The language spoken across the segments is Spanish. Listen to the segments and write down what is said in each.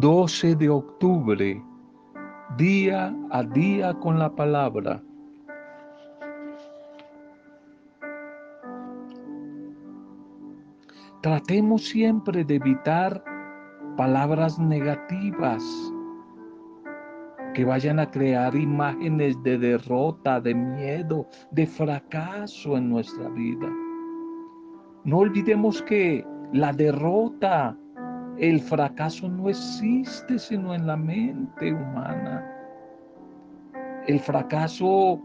12 de octubre, día a día con la palabra. Tratemos siempre de evitar palabras negativas que vayan a crear imágenes de derrota, de miedo, de fracaso en nuestra vida. No olvidemos que la derrota el fracaso no existe sino en la mente humana. El fracaso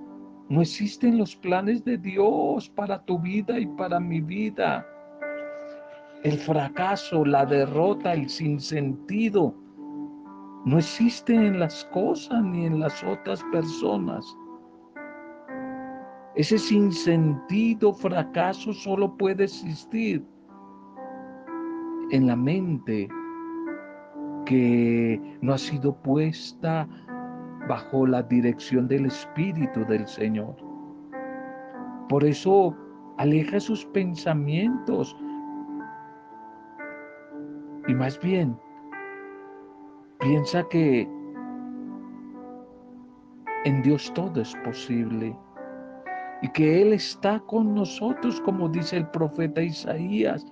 no existe en los planes de Dios para tu vida y para mi vida. El fracaso, la derrota, el sinsentido, no existe en las cosas ni en las otras personas. Ese sinsentido fracaso solo puede existir en la mente que no ha sido puesta bajo la dirección del Espíritu del Señor. Por eso aleja sus pensamientos y más bien piensa que en Dios todo es posible y que Él está con nosotros, como dice el profeta Isaías,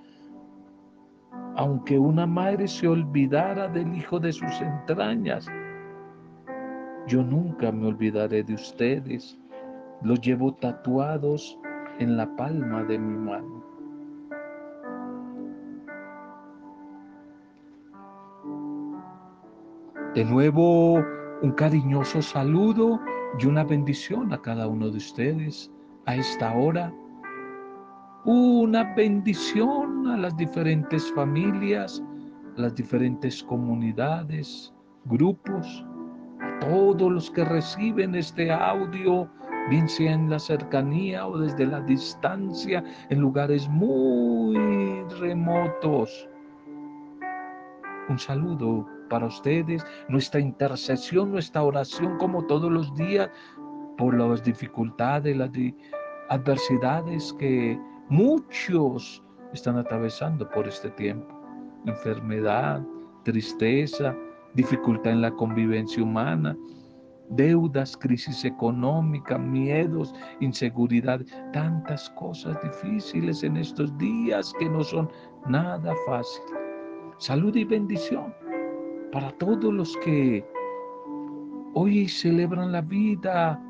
aunque una madre se olvidara del hijo de sus entrañas, yo nunca me olvidaré de ustedes. Los llevo tatuados en la palma de mi mano. De nuevo, un cariñoso saludo y una bendición a cada uno de ustedes a esta hora una bendición a las diferentes familias, las diferentes comunidades, grupos, a todos los que reciben este audio, bien sea en la cercanía o desde la distancia, en lugares muy remotos. Un saludo para ustedes, nuestra intercesión, nuestra oración como todos los días por las dificultades, las adversidades que Muchos están atravesando por este tiempo. Enfermedad, tristeza, dificultad en la convivencia humana, deudas, crisis económica, miedos, inseguridad, tantas cosas difíciles en estos días que no son nada fácil. Salud y bendición para todos los que hoy celebran la vida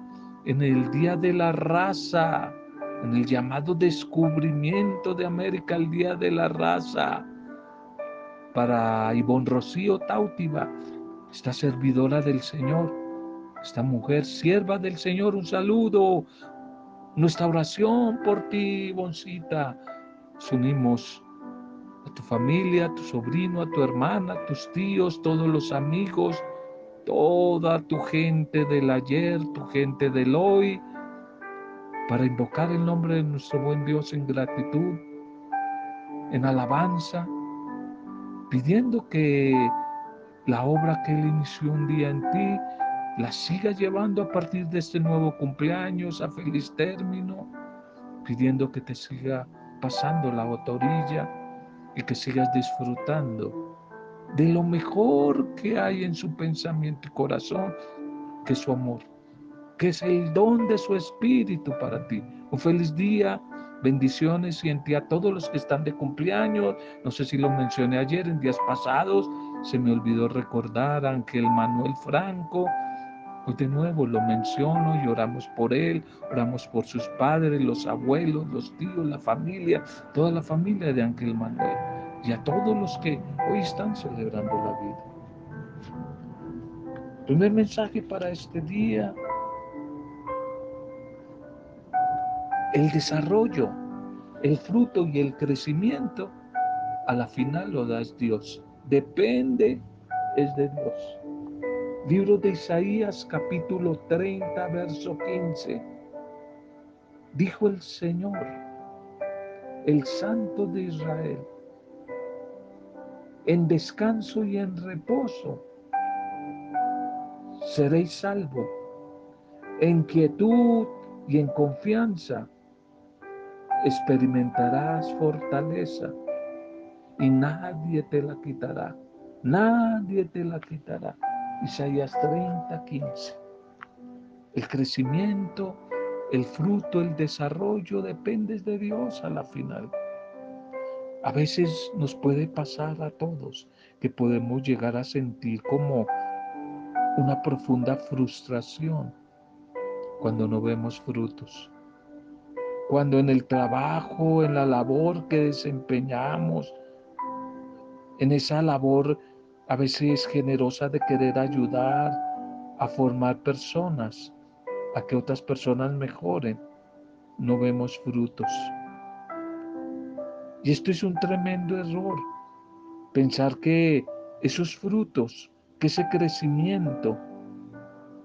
en el Día de la Raza, en el llamado descubrimiento de América, el Día de la Raza, para Ivonne Rocío Tautiva, esta servidora del Señor, esta mujer sierva del Señor, un saludo, nuestra oración por ti, Ivoncita. unimos a tu familia, a tu sobrino, a tu hermana, a tus tíos, todos los amigos, toda tu gente del ayer, tu gente del hoy, para invocar el nombre de nuestro buen Dios en gratitud, en alabanza, pidiendo que la obra que Él inició un día en ti la siga llevando a partir de este nuevo cumpleaños a feliz término, pidiendo que te siga pasando la otra y que sigas disfrutando de lo mejor que hay en su pensamiento y corazón, que es su amor que es el don de su Espíritu para ti. Un feliz día, bendiciones y en ti a todos los que están de cumpleaños. No sé si lo mencioné ayer, en días pasados, se me olvidó recordar a Ángel Manuel Franco. Hoy de nuevo lo menciono y oramos por él, oramos por sus padres, los abuelos, los tíos, la familia, toda la familia de Ángel Manuel y a todos los que hoy están celebrando la vida. Primer mensaje para este día, el desarrollo, el fruto y el crecimiento, a la final lo das Dios. Depende, es de Dios. Libro de Isaías capítulo 30, verso 15. Dijo el Señor, el Santo de Israel, en descanso y en reposo seréis salvo, en quietud y en confianza experimentarás fortaleza y nadie te la quitará. nadie te la quitará. Isaías 30, 15. El crecimiento, el fruto, el desarrollo depende de Dios a la final. A veces nos puede pasar a todos que podemos llegar a sentir como una profunda frustración cuando no vemos frutos. Cuando en el trabajo, en la labor que desempeñamos, en esa labor a veces generosa de querer ayudar a formar personas, a que otras personas mejoren, no vemos frutos. Y esto es un tremendo error, pensar que esos frutos, que ese crecimiento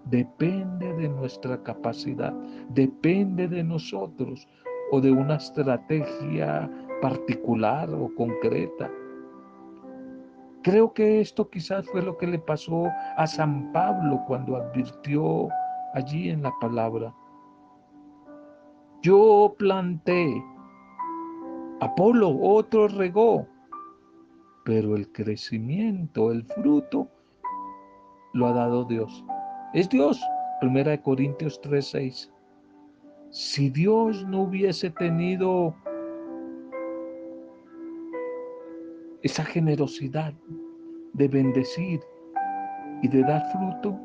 depende de nuestra capacidad, depende de nosotros o de una estrategia particular o concreta. Creo que esto quizás fue lo que le pasó a San Pablo cuando advirtió allí en la palabra. Yo planté, Apolo, otro regó, pero el crecimiento, el fruto, lo ha dado Dios. Es Dios. Primera de Corintios 3:6. Si Dios no hubiese tenido esa generosidad de bendecir y de dar fruto,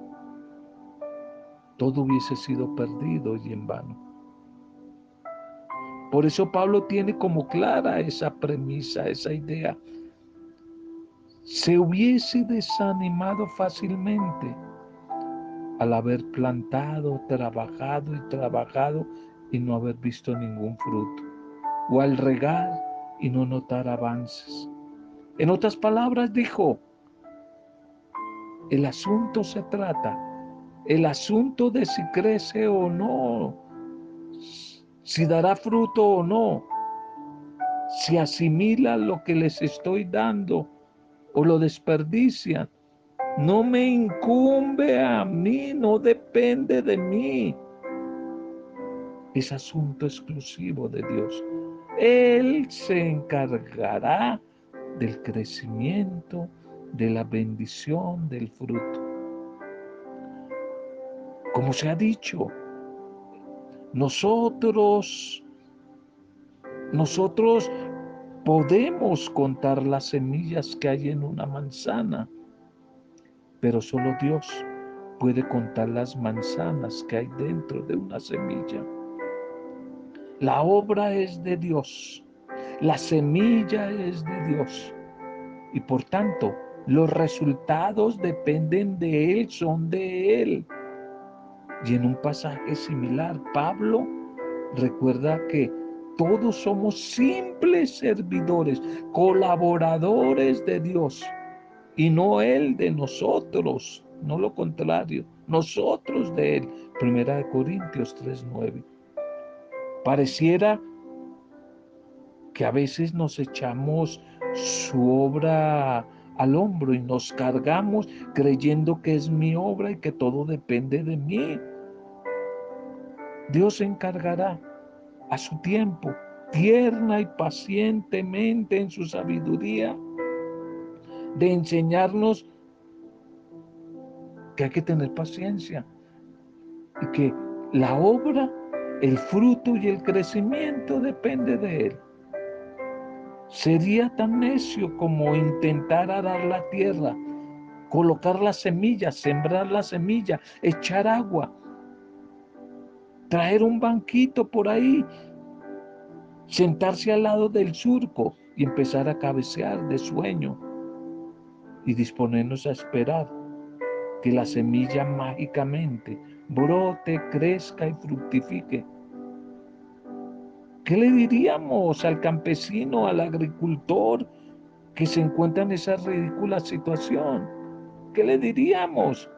todo hubiese sido perdido y en vano. Por eso Pablo tiene como clara esa premisa, esa idea. Se hubiese desanimado fácilmente al haber plantado, trabajado y trabajado y no haber visto ningún fruto, o al regar y no notar avances. En otras palabras dijo, el asunto se trata, el asunto de si crece o no, si dará fruto o no, si asimila lo que les estoy dando o lo desperdician. No me incumbe a mí, no depende de mí. Es asunto exclusivo de Dios. Él se encargará del crecimiento, de la bendición, del fruto. Como se ha dicho, nosotros, nosotros podemos contar las semillas que hay en una manzana, pero solo Dios puede contar las manzanas que hay dentro de una semilla. La obra es de Dios, la semilla es de Dios y por tanto los resultados dependen de Él, son de Él. Y en un pasaje similar, Pablo recuerda que todos somos simples servidores, colaboradores de Dios y no Él de nosotros, no lo contrario, nosotros de Él. Primera de Corintios 3:9. Pareciera que a veces nos echamos su obra al hombro y nos cargamos creyendo que es mi obra y que todo depende de mí. Dios se encargará a su tiempo, tierna y pacientemente en su sabiduría, de enseñarnos que hay que tener paciencia y que la obra, el fruto y el crecimiento depende de Él. Sería tan necio como intentar arar la tierra, colocar la semilla, sembrar la semilla, echar agua, traer un banquito por ahí, sentarse al lado del surco y empezar a cabecear de sueño y disponernos a esperar que la semilla mágicamente brote, crezca y fructifique. ¿Qué le diríamos al campesino, al agricultor que se encuentra en esa ridícula situación? ¿Qué le diríamos?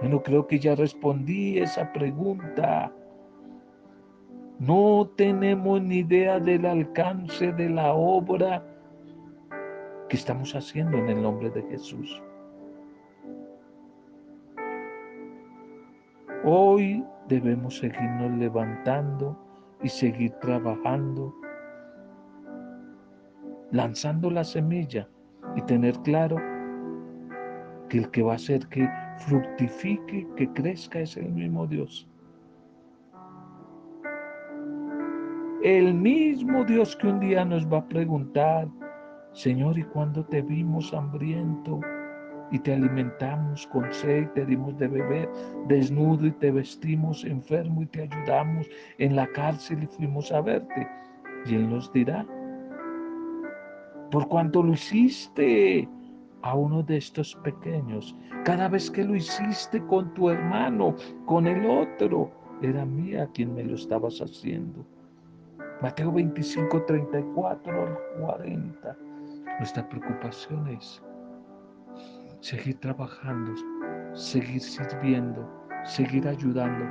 Bueno, creo que ya respondí esa pregunta. No tenemos ni idea del alcance de la obra que estamos haciendo en el nombre de Jesús. Hoy debemos seguirnos levantando y seguir trabajando, lanzando la semilla, y tener claro que el que va a hacer que fructifique, que crezca es el mismo Dios. El mismo Dios que un día nos va a preguntar, Señor, ¿y cuándo te vimos hambriento y te alimentamos con sed, te dimos de beber desnudo y te vestimos enfermo y te ayudamos en la cárcel y fuimos a verte? Y Él nos dirá, por cuanto lo hiciste a uno de estos pequeños, cada vez que lo hiciste con tu hermano, con el otro, era mía quien me lo estabas haciendo. Mateo 25, 34 al 40. Nuestra preocupación es seguir trabajando, seguir sirviendo, seguir ayudando,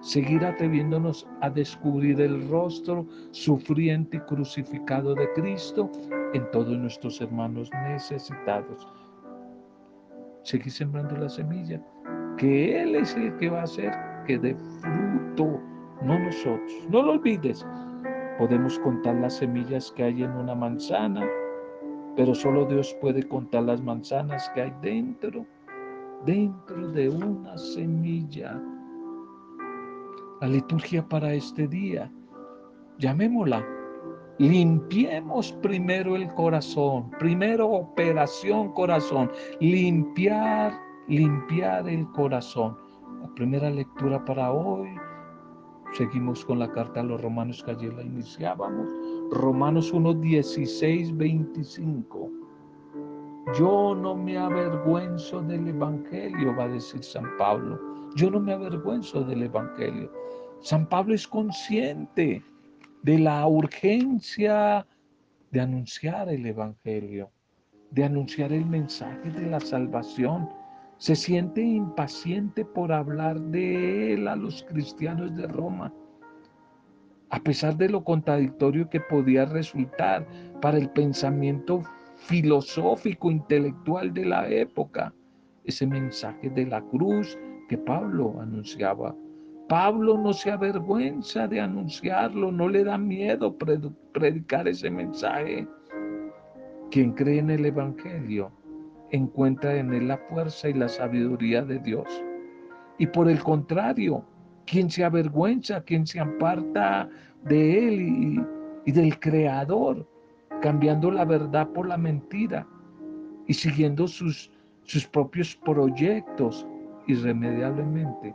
seguir atreviéndonos a descubrir el rostro sufriente y crucificado de Cristo en todos nuestros hermanos necesitados. Seguir sembrando la semilla, que Él es el que va a hacer que dé fruto, no nosotros. No lo olvides, Podemos contar las semillas que hay en una manzana, pero solo Dios puede contar las manzanas que hay dentro, dentro de una semilla. La liturgia para este día, llamémosla, limpiemos primero el corazón, primero operación corazón, limpiar, limpiar el corazón. La primera lectura para hoy Seguimos con la carta a los romanos que ayer la iniciábamos. Romanos 1, 16, 25. Yo no me avergüenzo del Evangelio, va a decir San Pablo. Yo no me avergüenzo del Evangelio. San Pablo es consciente de la urgencia de anunciar el Evangelio, de anunciar el mensaje de la salvación se siente impaciente por hablar de él a los cristianos de Roma, a pesar de lo contradictorio que podía resultar para el pensamiento filosófico, intelectual de la época, ese mensaje de la cruz que Pablo anunciaba. Pablo no se avergüenza de anunciarlo, no le da miedo predicar ese mensaje. Quien cree en el Evangelio encuentra en él la fuerza y la sabiduría de Dios. Y por el contrario, quien se avergüenza, quien se aparta de él y, del Creador, cambiando la verdad por la mentira y siguiendo sus, sus propios proyectos, irremediablemente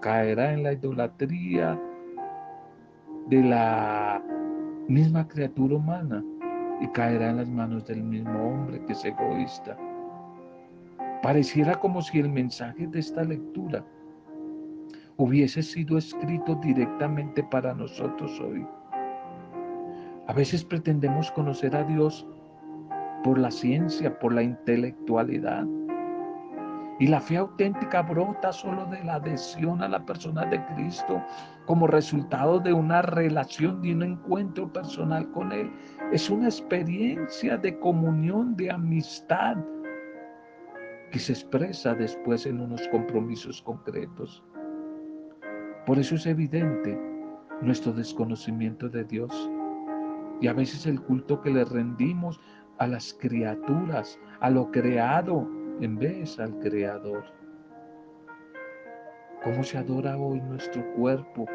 caerá en la idolatría de la misma criatura humana y caerá en las manos del mismo hombre que es egoísta. Pareciera como si el mensaje de esta lectura hubiese sido escrito directamente para nosotros hoy. A veces pretendemos conocer a Dios por la ciencia, por la intelectualidad. Y la fe auténtica brota solo de la adhesión a la persona de Cristo como resultado de una relación, de un encuentro personal con Él. Es una experiencia de comunión, de amistad, que se expresa después en unos compromisos concretos. Por eso es evidente nuestro desconocimiento de Dios y a veces el culto que le rendimos a las criaturas, a lo creado, en vez al Creador. ¿Cómo se adora hoy nuestro cuerpo?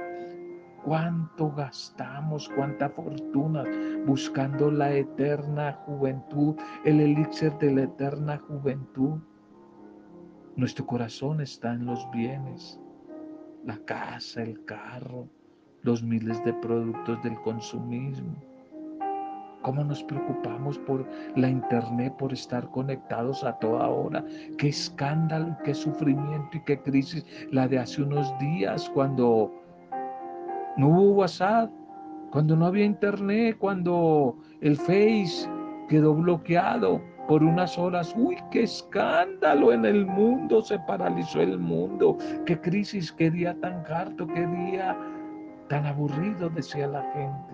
¿Cuánto gastamos, cuánta fortuna buscando la eterna juventud, el elixir de la eterna juventud? Nuestro corazón está en los bienes, la casa, el carro, los miles de productos del consumismo. ¿Cómo nos preocupamos por la internet, por estar conectados a toda hora? Qué escándalo, qué sufrimiento y qué crisis la de hace unos días cuando no hubo WhatsApp, cuando no había internet, cuando el Face quedó bloqueado por unas horas. Uy, qué escándalo en el mundo, se paralizó el mundo. Qué crisis, qué día tan harto, qué día tan aburrido, decía la gente.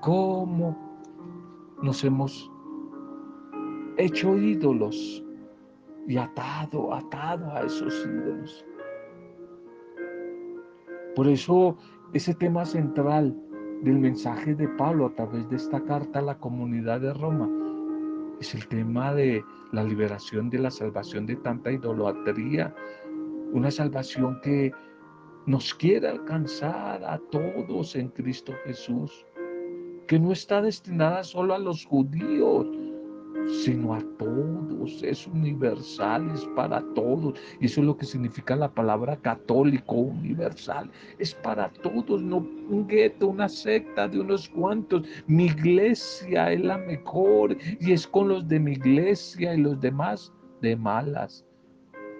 ¿Cómo nos hemos hecho ídolos y atado, atado a esos ídolos? Por eso ese tema central del mensaje de Pablo a través de esta carta a la comunidad de Roma. Es el tema de la liberación de la salvación de tanta idolatría, una salvación que nos quiere alcanzar a todos en Cristo Jesús, que no está destinada solo a los judíos, sino a todos, es universal, es para todos. Eso es lo que significa la palabra católico universal. Es para todos, no un gueto, una secta de unos cuantos. Mi iglesia es la mejor y es con los de mi iglesia y los demás de malas.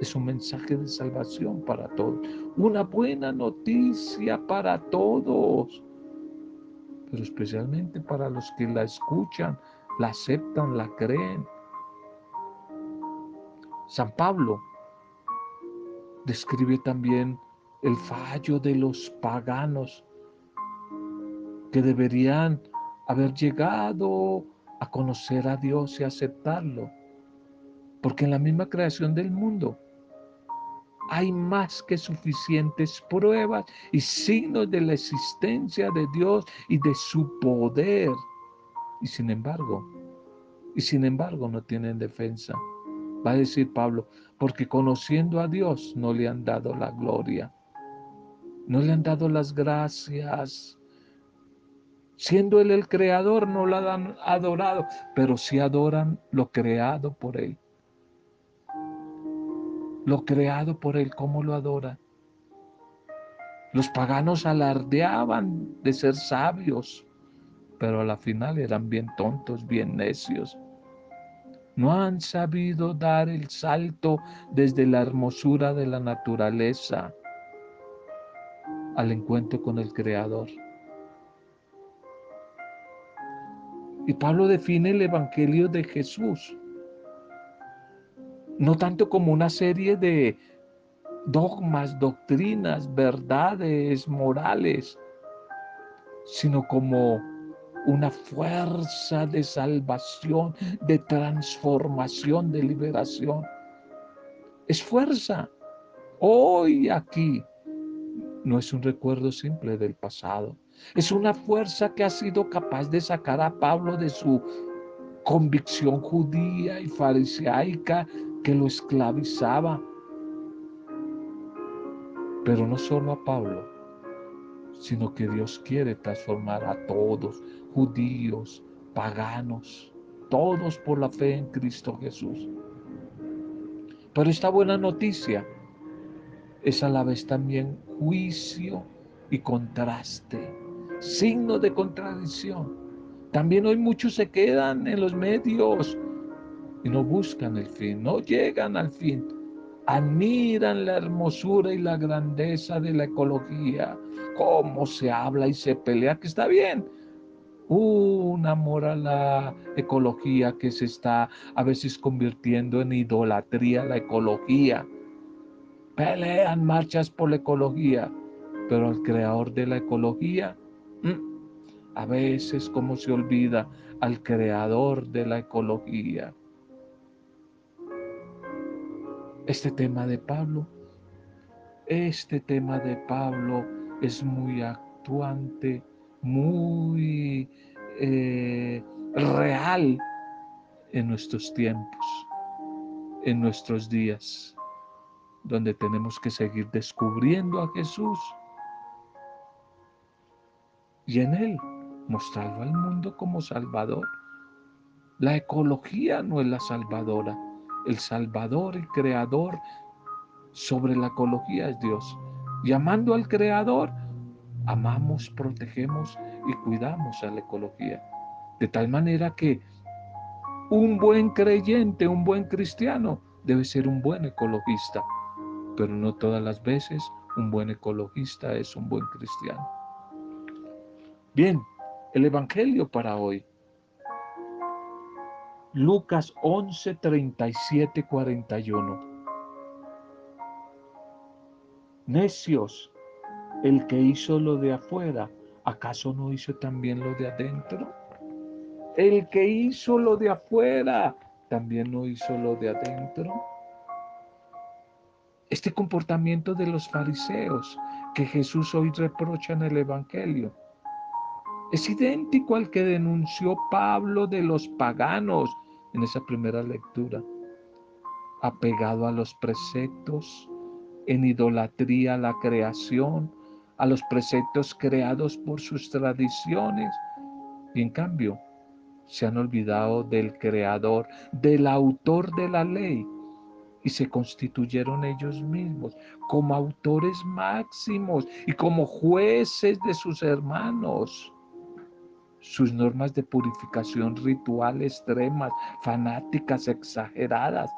Es un mensaje de salvación para todos. Una buena noticia para todos. Pero especialmente para los que la escuchan la aceptan, la creen. San Pablo describe también el fallo de los paganos que deberían haber llegado a conocer a Dios y aceptarlo. Porque en la misma creación del mundo hay más que suficientes pruebas y signos de la existencia de Dios y de su poder y sin embargo, y sin embargo no tienen defensa. Va a decir Pablo, porque conociendo a Dios no le han dado la gloria, no le han dado las gracias. Siendo Él el creador, no lo han adorado, pero sí adoran lo creado por Él. Lo creado por Él, ¿cómo lo adoran? Los paganos alardeaban de ser sabios, pero a la final eran bien tontos, bien necios. No han sabido dar el salto desde la hermosura de la naturaleza al encuentro con el Creador. Y Pablo define el Evangelio de Jesús no tanto como una serie de dogmas, doctrinas, verdades morales, sino como una fuerza de salvación, de transformación, de liberación. Es fuerza. Hoy aquí no es un recuerdo simple del pasado. Es una fuerza que ha sido capaz de sacar a Pablo de su convicción judía y farisaica que lo esclavizaba. Pero no solo a Pablo, sino que Dios quiere transformar a todos, judíos, paganos, todos por la fe en Cristo Jesús. Pero esta buena noticia es a la vez también juicio y contraste, signo de contradicción. También hoy muchos se quedan en los medios y no buscan el fin, no llegan al fin admiran la hermosura y la grandeza de la ecología, cómo se habla y se pelea, que está bien. Un amor a la ecología que se está a veces convirtiendo en idolatría la ecología. Pelean marchas por la ecología, pero el creador de la ecología, mm, a veces como se olvida al creador de la ecología este tema de Pablo. Este tema de Pablo es muy actuante, muy eh, real en nuestros tiempos, en nuestros días, donde tenemos que seguir descubriendo a Jesús y en Él mostrarlo al mundo como Salvador. La ecología no es la salvadora, el Salvador, el Creador sobre la ecología es Dios. Y amando al Creador, amamos, protegemos y cuidamos a la ecología. De tal manera que un buen creyente, un buen cristiano, debe ser un buen ecologista. Pero no todas las veces un buen ecologista es un buen cristiano. Bien, el Evangelio para hoy. Lucas 11, 37, 41. Necios, el que hizo lo de afuera, ¿acaso no hizo también lo de adentro? El que hizo lo de afuera, ¿también no hizo lo de adentro? Este comportamiento de los fariseos que Jesús hoy reprocha en el Evangelio es idéntico al que denunció Pablo de los paganos en esa primera lectura. Apegado a los preceptos, en idolatría a la creación, a los preceptos creados por sus tradiciones. Y en cambio, se han olvidado del creador, del autor de la ley, y se constituyeron ellos mismos como autores máximos y como jueces de sus hermanos. Sus normas de purificación ritual extremas, fanáticas, exageradas,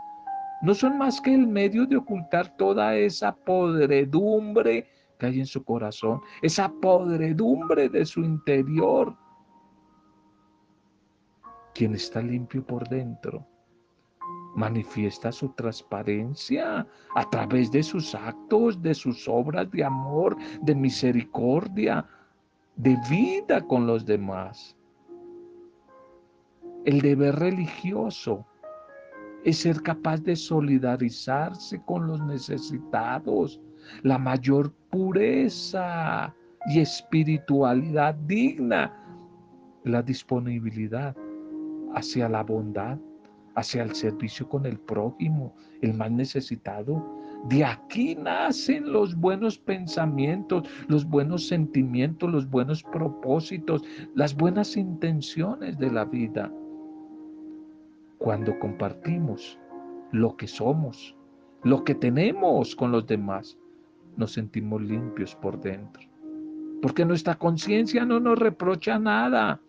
no son más que el medio de ocultar toda esa podredumbre que hay en su corazón, esa podredumbre de su interior. Quien está limpio por dentro manifiesta su transparencia a través de sus actos, de sus obras de amor, de misericordia, de vida con los demás. El deber religioso es ser capaz de solidarizarse con los necesitados, la mayor pureza y espiritualidad digna, la disponibilidad hacia la bondad, hacia el servicio con el prójimo, el más necesitado. De aquí nacen los buenos pensamientos, los buenos sentimientos, los buenos propósitos, las buenas intenciones de la vida cuando compartimos lo que somos, lo que tenemos con los demás, nos sentimos limpios por dentro. Porque nuestra conciencia no nos reprocha nada.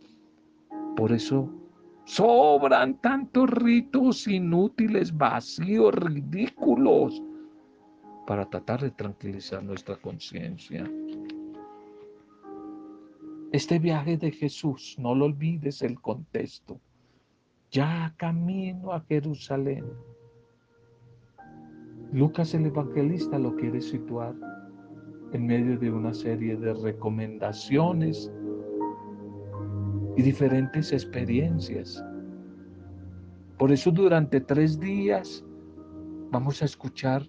Por eso sobran tantos ritos inútiles, vacíos, ridículos, para tratar de tranquilizar nuestra conciencia. Este viaje de Jesús, no lo olvides el contexto ya camino a Jerusalén. Lucas el Evangelista lo quiere situar en medio de una serie de recomendaciones y diferentes experiencias. Por eso durante tres días vamos a escuchar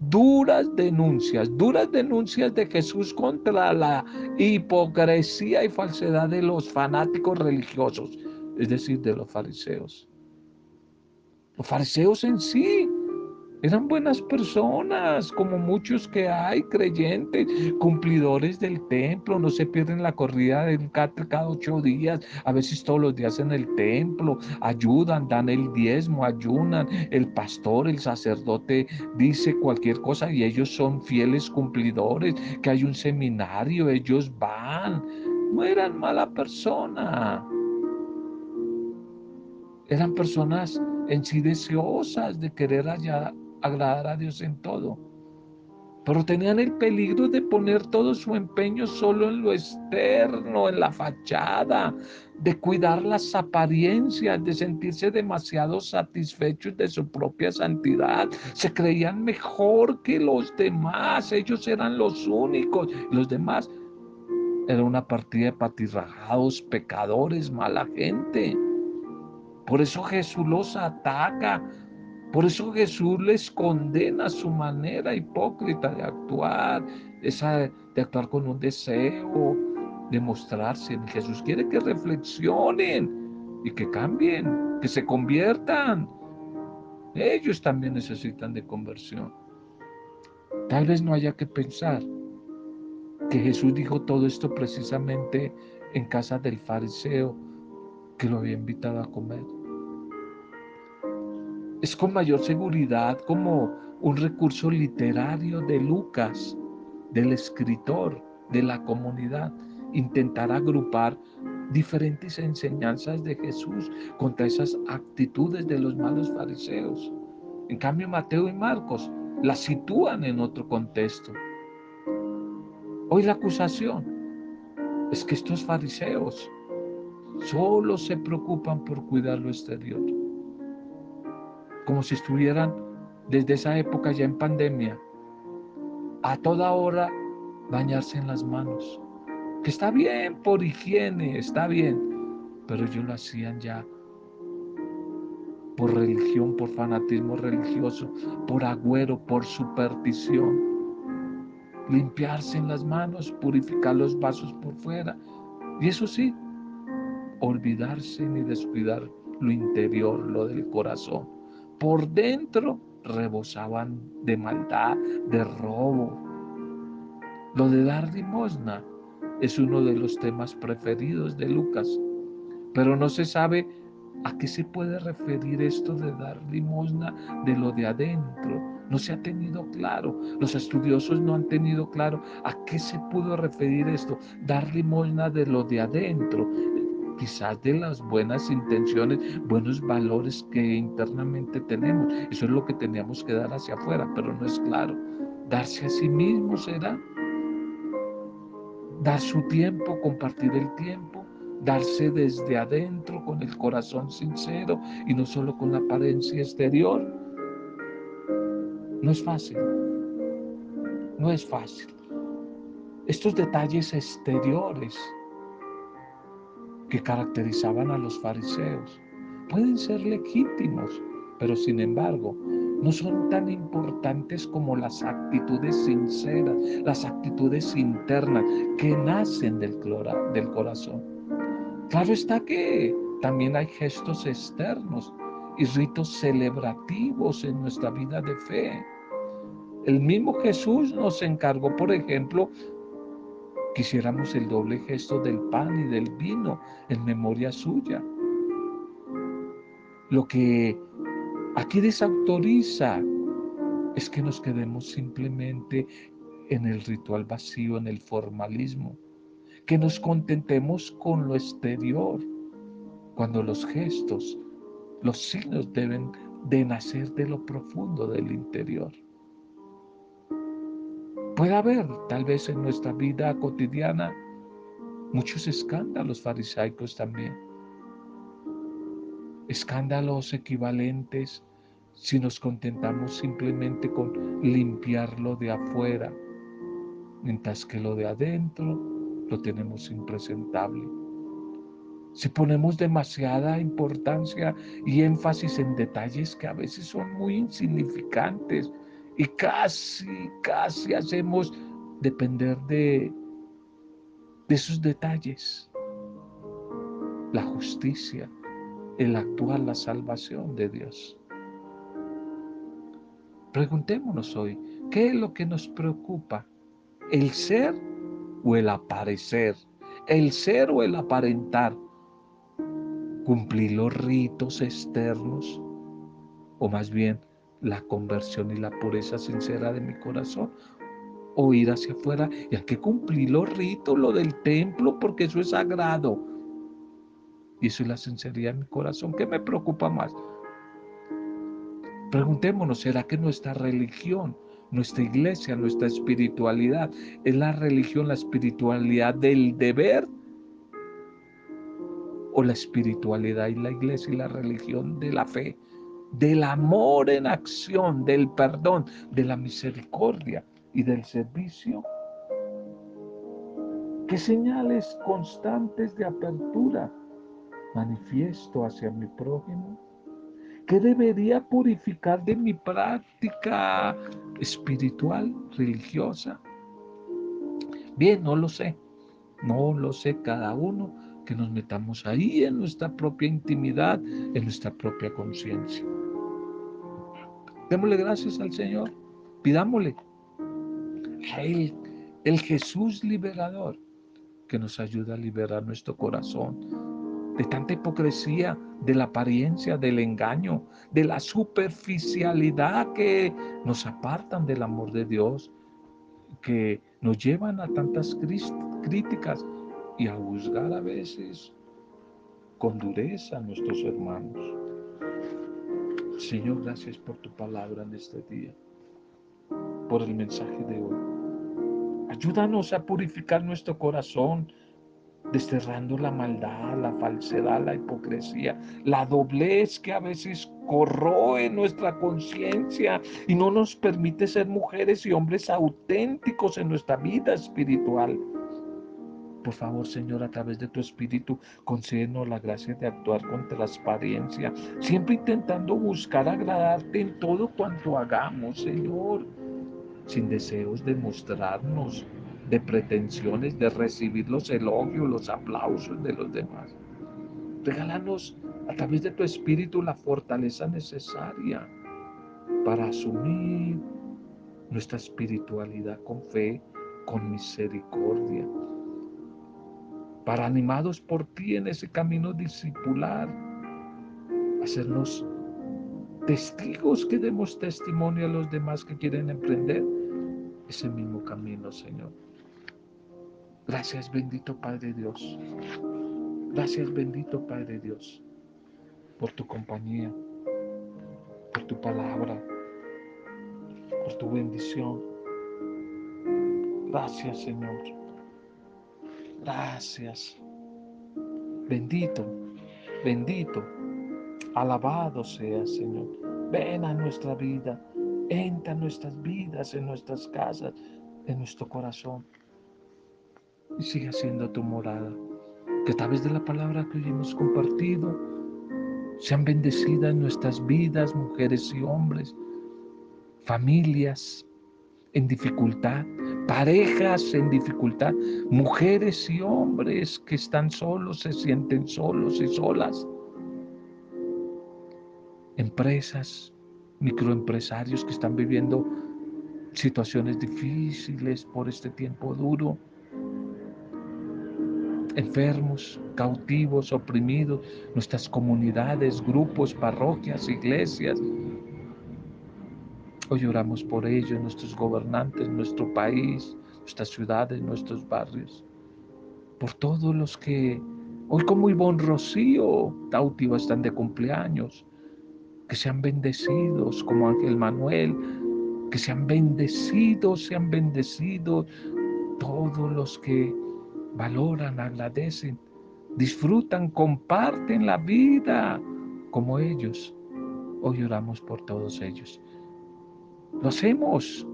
duras denuncias, duras denuncias de Jesús contra la hipocresía y falsedad de los fanáticos religiosos es decir, de los fariseos. Los fariseos en sí eran buenas personas, como muchos que hay, creyentes, cumplidores del templo, no se pierden la corrida del cáter cada ocho días, a veces todos los días en el templo, ayudan, dan el diezmo, ayunan, el pastor, el sacerdote dice cualquier cosa y ellos son fieles cumplidores, que hay un seminario, ellos van, no eran mala persona. Eran personas en sí deseosas de querer agradar a Dios en todo. Pero tenían el peligro de poner todo su empeño solo en lo externo, en la fachada, de cuidar las apariencias, de sentirse demasiado satisfechos de su propia santidad. Se creían mejor que los demás, ellos eran los únicos. Los demás era una partida de patirrajados, pecadores, mala gente. Por eso Jesús los ataca. Por eso Jesús les condena su manera hipócrita de actuar, esa de actuar con un deseo de mostrarse. Jesús quiere que reflexionen y que cambien, que se conviertan. Ellos también necesitan de conversión. Tal vez no haya que pensar que Jesús dijo todo esto precisamente en casa del fariseo que lo había invitado a comer es con mayor seguridad como un recurso literario de Lucas, del escritor, de la comunidad, intentar agrupar diferentes enseñanzas de Jesús contra esas actitudes de los malos fariseos. En cambio, Mateo y Marcos la sitúan en otro contexto. Hoy la acusación es que estos fariseos solo se preocupan por cuidar lo exterior como si estuvieran desde esa época ya en pandemia, a toda hora bañarse en las manos. Que está bien por higiene, está bien, pero ellos lo hacían ya por religión, por fanatismo religioso, por agüero, por superstición. Limpiarse en las manos, purificar los vasos por fuera. Y eso sí, olvidarse ni descuidar lo interior, lo del corazón. Por dentro rebosaban de maldad, de robo. Lo de dar limosna es uno de los temas preferidos de Lucas, pero no se sabe a qué se puede referir esto de dar limosna de lo de adentro. No se ha tenido claro, los estudiosos no han tenido claro a qué se pudo referir esto, dar limosna de lo de adentro quizás de las buenas intenciones, buenos valores que internamente tenemos. Eso es lo que teníamos que dar hacia afuera, pero no es claro. Darse a sí mismo será. Dar su tiempo, compartir el tiempo, darse desde adentro con el corazón sincero y no solo con la apariencia exterior. No es fácil. No es fácil. Estos detalles exteriores que caracterizaban a los fariseos. Pueden ser legítimos, pero sin embargo no son tan importantes como las actitudes sinceras, las actitudes internas que nacen del, del corazón. Claro está que también hay gestos externos y ritos celebrativos en nuestra vida de fe. El mismo Jesús nos encargó, por ejemplo, Quisiéramos el doble gesto del pan y del vino en memoria suya. Lo que aquí desautoriza es que nos quedemos simplemente en el ritual vacío, en el formalismo, que nos contentemos con lo exterior, cuando los gestos, los signos deben de nacer de lo profundo del interior. Puede haber tal vez en nuestra vida cotidiana muchos escándalos farisaicos también. Escándalos equivalentes si nos contentamos simplemente con limpiarlo de afuera, mientras que lo de adentro lo tenemos impresentable. Si ponemos demasiada importancia y énfasis en detalles que a veces son muy insignificantes, y casi, casi hacemos depender de, de esos detalles. La justicia, el actuar, la salvación de Dios. Preguntémonos hoy, ¿qué es lo que nos preocupa? ¿El ser o el aparecer? ¿El ser o el aparentar? ¿Cumplir los ritos externos? ¿O más bien la conversión y la pureza sincera de mi corazón. O ir hacia afuera y hay que cumplir los ritos, lo del templo, porque eso es sagrado. Y eso es la sinceridad de mi corazón. ¿Qué me preocupa más? Preguntémonos, ¿será que nuestra religión, nuestra iglesia, nuestra espiritualidad es la religión, la espiritualidad del deber? ¿O la espiritualidad y la iglesia y la religión de la fe? Del amor en acción, del perdón, de la misericordia y del servicio? ¿Qué señales constantes de apertura manifiesto hacia mi prójimo? ¿Qué debería purificar de mi práctica espiritual, religiosa? Bien, no lo sé. No lo sé cada uno que nos metamos ahí en nuestra propia intimidad, en nuestra propia conciencia. Démosle gracias al Señor, pidámosle a Él, el Jesús liberador, que nos ayuda a liberar nuestro corazón de tanta hipocresía, de la apariencia, del engaño, de la superficialidad que nos apartan del amor de Dios, que nos llevan a tantas críticas y a juzgar a veces con dureza a nuestros hermanos. Señor, gracias por tu palabra en este día, por el mensaje de hoy. Ayúdanos a purificar nuestro corazón, desterrando la maldad, la falsedad, la hipocresía, la doblez que a veces corroe nuestra conciencia y no nos permite ser mujeres y hombres auténticos en nuestra vida espiritual. Por favor, Señor, a través de tu Espíritu, concédenos la gracia de actuar con transparencia, siempre intentando buscar agradarte en todo cuanto hagamos, Señor, sin deseos de mostrarnos de pretensiones, de recibir los elogios, los aplausos de los demás. Regálanos a través de tu espíritu la fortaleza necesaria para asumir nuestra espiritualidad con fe, con misericordia, para animados por ti en ese camino discipular, hacernos testigos que demos testimonio a los demás que quieren emprender ese mismo camino, Señor. Gracias, bendito Padre Dios. Gracias, bendito Padre Dios, por tu compañía, por tu palabra, por tu bendición. Gracias, Señor. Gracias. Bendito, bendito, alabado sea, Señor. Ven a nuestra vida, entra en nuestras vidas, en nuestras casas, en nuestro corazón. Y sigue siendo tu morada. Que a través de la palabra que hoy hemos compartido, sean bendecidas nuestras vidas, mujeres y hombres, familias en dificultad, parejas en dificultad, mujeres y hombres que están solos, se sienten solos y solas, empresas, microempresarios que están viviendo situaciones difíciles por este tiempo duro, enfermos, cautivos, oprimidos, nuestras comunidades, grupos, parroquias, iglesias, Hoy oramos por ellos, nuestros gobernantes, nuestro país, nuestras ciudades, nuestros barrios. Por todos los que hoy como Ivonne Rocío Tautiva están de cumpleaños. Que sean bendecidos como Ángel Manuel. Que sean bendecidos, sean bendecidos todos los que valoran, agradecen, disfrutan, comparten la vida como ellos. Hoy oramos por todos ellos. Lo hacemos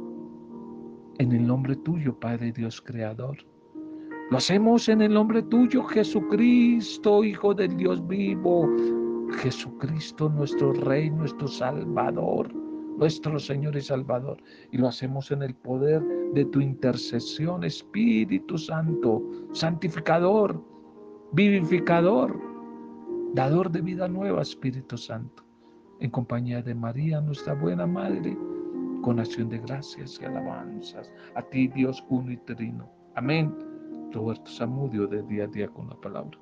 en el nombre tuyo, Padre Dios Creador. Lo hacemos en el nombre tuyo, Jesucristo, Hijo del Dios vivo. Jesucristo, nuestro Rey, nuestro Salvador, nuestro Señor y Salvador. Y lo hacemos en el poder de tu intercesión, Espíritu Santo, santificador, vivificador, dador de vida nueva, Espíritu Santo. En compañía de María, nuestra buena Madre con acción de gracias y alabanzas a ti, Dios uno y trino. Amén. Roberto Samudio de día a día con la palabra.